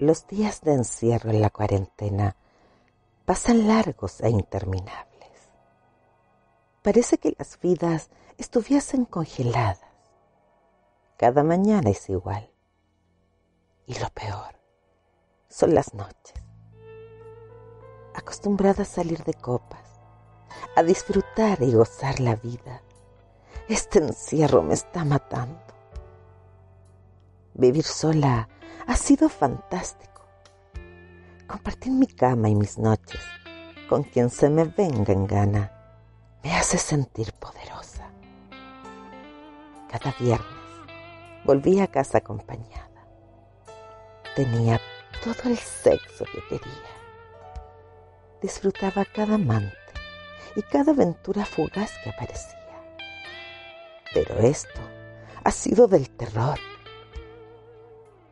Los días de encierro en la cuarentena pasan largos e interminables. Parece que las vidas estuviesen congeladas. Cada mañana es igual. Y lo peor son las noches. Acostumbrada a salir de copas, a disfrutar y gozar la vida, este encierro me está matando. Vivir sola ha sido fantástico. Compartir mi cama y mis noches con quien se me venga en gana me hace sentir poderosa. Cada viernes volví a casa acompañada. Tenía todo el sexo que quería. Disfrutaba cada amante y cada aventura fugaz que aparecía. Pero esto ha sido del terror.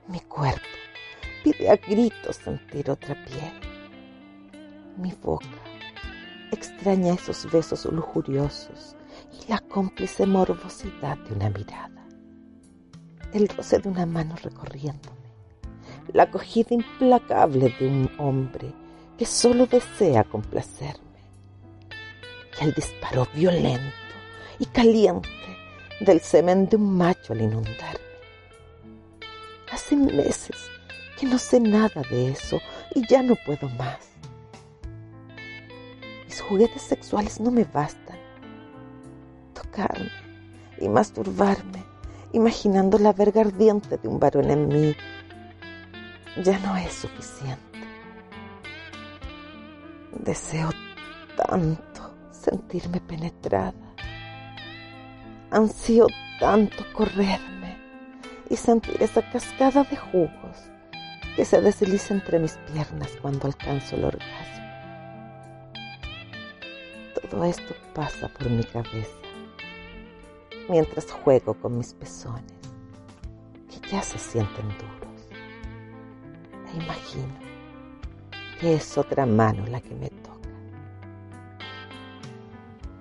Mi cuerpo pide a gritos sentir otra piel. Mi boca extraña esos besos lujuriosos y la cómplice morbosidad de una mirada. El roce de una mano recorriéndome. La acogida implacable de un hombre que solo desea complacerme. Y el disparo violento y caliente del semen de un macho al inundarme. Hace meses que no sé nada de eso y ya no puedo más. Mis juguetes sexuales no me bastan. Tocarme y masturbarme, imaginando la verga ardiente de un varón en mí, ya no es suficiente. Deseo tanto sentirme penetrada ansío tanto correrme y sentir esa cascada de jugos que se desliza entre mis piernas cuando alcanzo el orgasmo. Todo esto pasa por mi cabeza mientras juego con mis pezones que ya se sienten duros. E imagino que es otra mano la que me toca.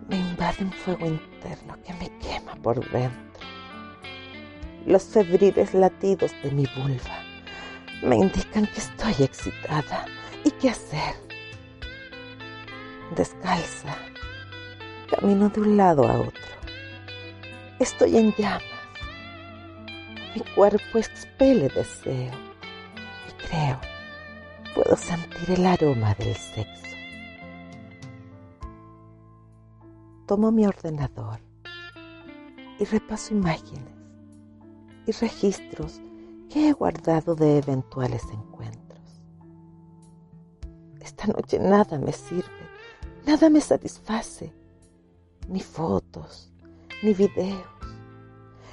Me invade un fuego interno que me quema por dentro. Los febriles latidos de mi vulva me indican que estoy excitada y qué hacer. Descalza, camino de un lado a otro. Estoy en llamas. Mi cuerpo expele deseo y creo puedo sentir el aroma del sexo. Tomo mi ordenador y repaso imágenes y registros que he guardado de eventuales encuentros. Esta noche nada me sirve, nada me satisface, ni fotos, ni videos.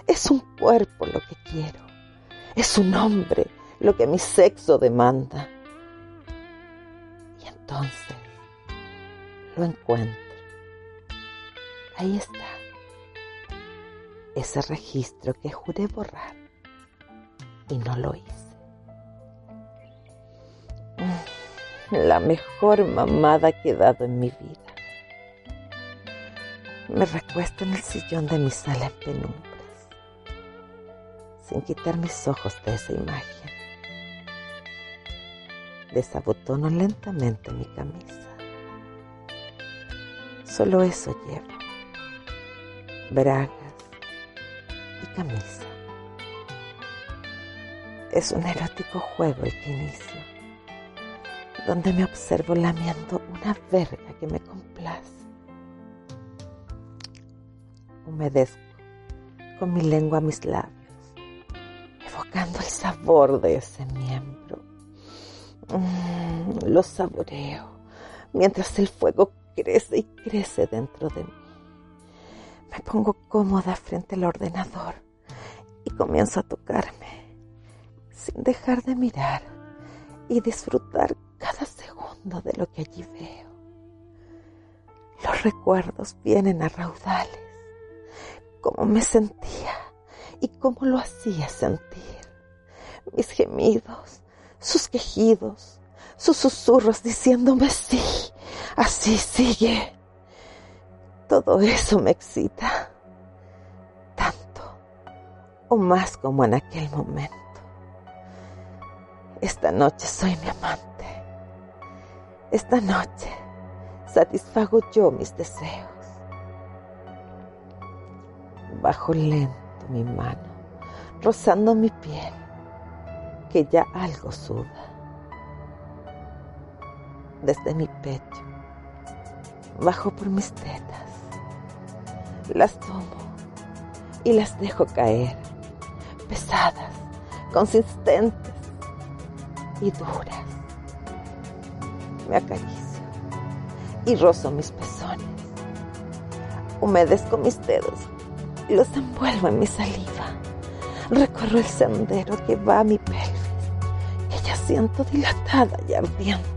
Es un cuerpo lo que quiero, es un hombre lo que mi sexo demanda. Y entonces lo encuentro. Ahí está ese registro que juré borrar y no lo hice. Mm, la mejor mamada que he dado en mi vida. Me recuesto en el sillón de mi sala en penumbras, sin quitar mis ojos de esa imagen. Desabotono lentamente mi camisa. Solo eso llevo. Bragas y camisa. Es un erótico juego el que inicio, donde me observo lamiendo una verga que me complace. Humedezco con mi lengua mis labios, evocando el sabor de ese miembro. Mm, lo saboreo mientras el fuego crece y crece dentro de mí. Me pongo cómoda frente al ordenador y comienzo a tocarme sin dejar de mirar y disfrutar cada segundo de lo que allí veo. Los recuerdos vienen a raudales, cómo me sentía y cómo lo hacía sentir. Mis gemidos, sus quejidos, sus susurros diciéndome sí, así sigue todo eso me excita. Tanto o más como en aquel momento. Esta noche soy mi amante. Esta noche satisfago yo mis deseos. Bajo lento mi mano, rozando mi piel, que ya algo suda. Desde mi pecho, bajo por mis tetas, las tomo y las dejo caer, pesadas, consistentes y duras. Me acaricio y rozo mis pezones. Humedezco mis dedos y los envuelvo en mi saliva. Recorro el sendero que va a mi pelvis, que ya siento dilatada y ardiente.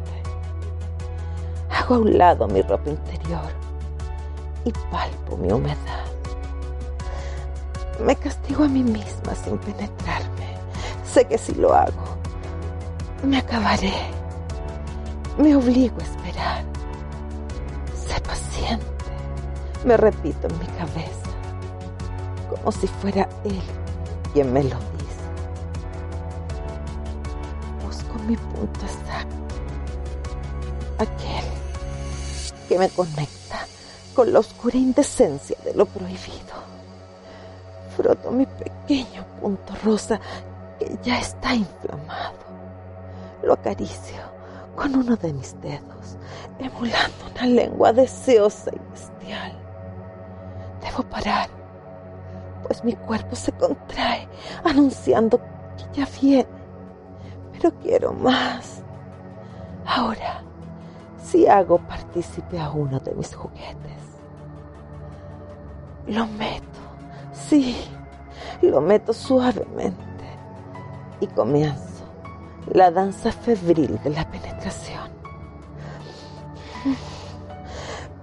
Hago a un lado mi ropa interior y palpo mi humedad. Me castigo a mí misma sin penetrarme. Sé que si lo hago, me acabaré. Me obligo a esperar. Sé paciente. Me repito en mi cabeza. Como si fuera él quien me lo dice. Busco mi punto exacto. Aquel que me conecta con la oscura indecencia de lo prohibido. Froto mi pequeño punto rosa que ya está inflamado lo acaricio con uno de mis dedos, emulando una lengua deseosa y bestial. Debo parar, pues mi cuerpo se contrae, anunciando que ya viene, pero quiero más. Ahora, si hago partícipe a uno de mis juguetes, lo meto, sí, lo meto suavemente y comienzo la danza febril de la penetración.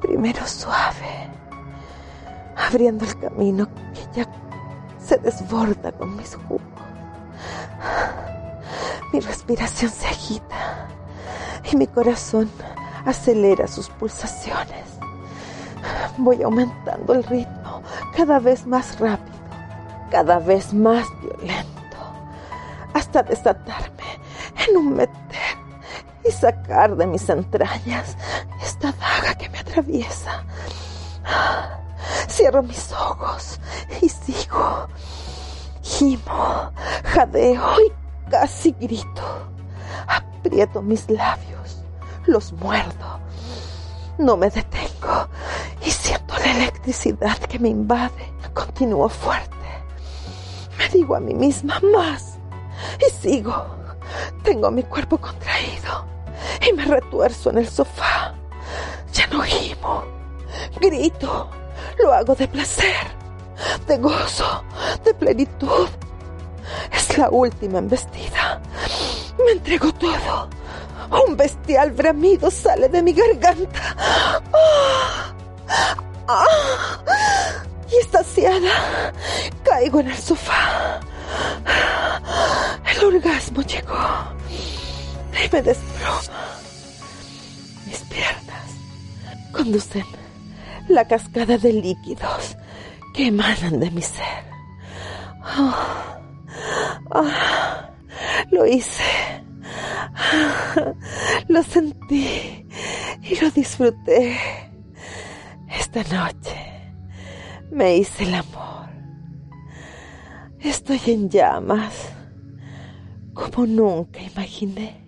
Primero suave, abriendo el camino que ya se desborda con mis jugos. Mi respiración se agita y mi corazón acelera sus pulsaciones. Voy aumentando el ritmo cada vez más rápido, cada vez más violento, hasta desatarme en un meter y sacar de mis entrañas esta daga que me atraviesa. Cierro mis ojos y sigo. Gimo, jadeo y casi grito. Aprieto mis labios, los muerdo. No me detengo la electricidad que me invade. Continúo fuerte. Me digo a mí misma más y sigo. Tengo mi cuerpo contraído y me retuerzo en el sofá. Ya no gimo, grito, lo hago de placer, de gozo, de plenitud. Es la última embestida. Me entrego todo. Un bestial bramido sale de mi garganta. ¡Ah! ¡Ah! Y estaciada, caigo en el sofá. El orgasmo llegó y me desploma. Mis piernas conducen la cascada de líquidos que emanan de mi ser. Ah, ah, lo hice. lo sentí y lo disfruté. Esta noche me hice el amor. Estoy en llamas como nunca imaginé.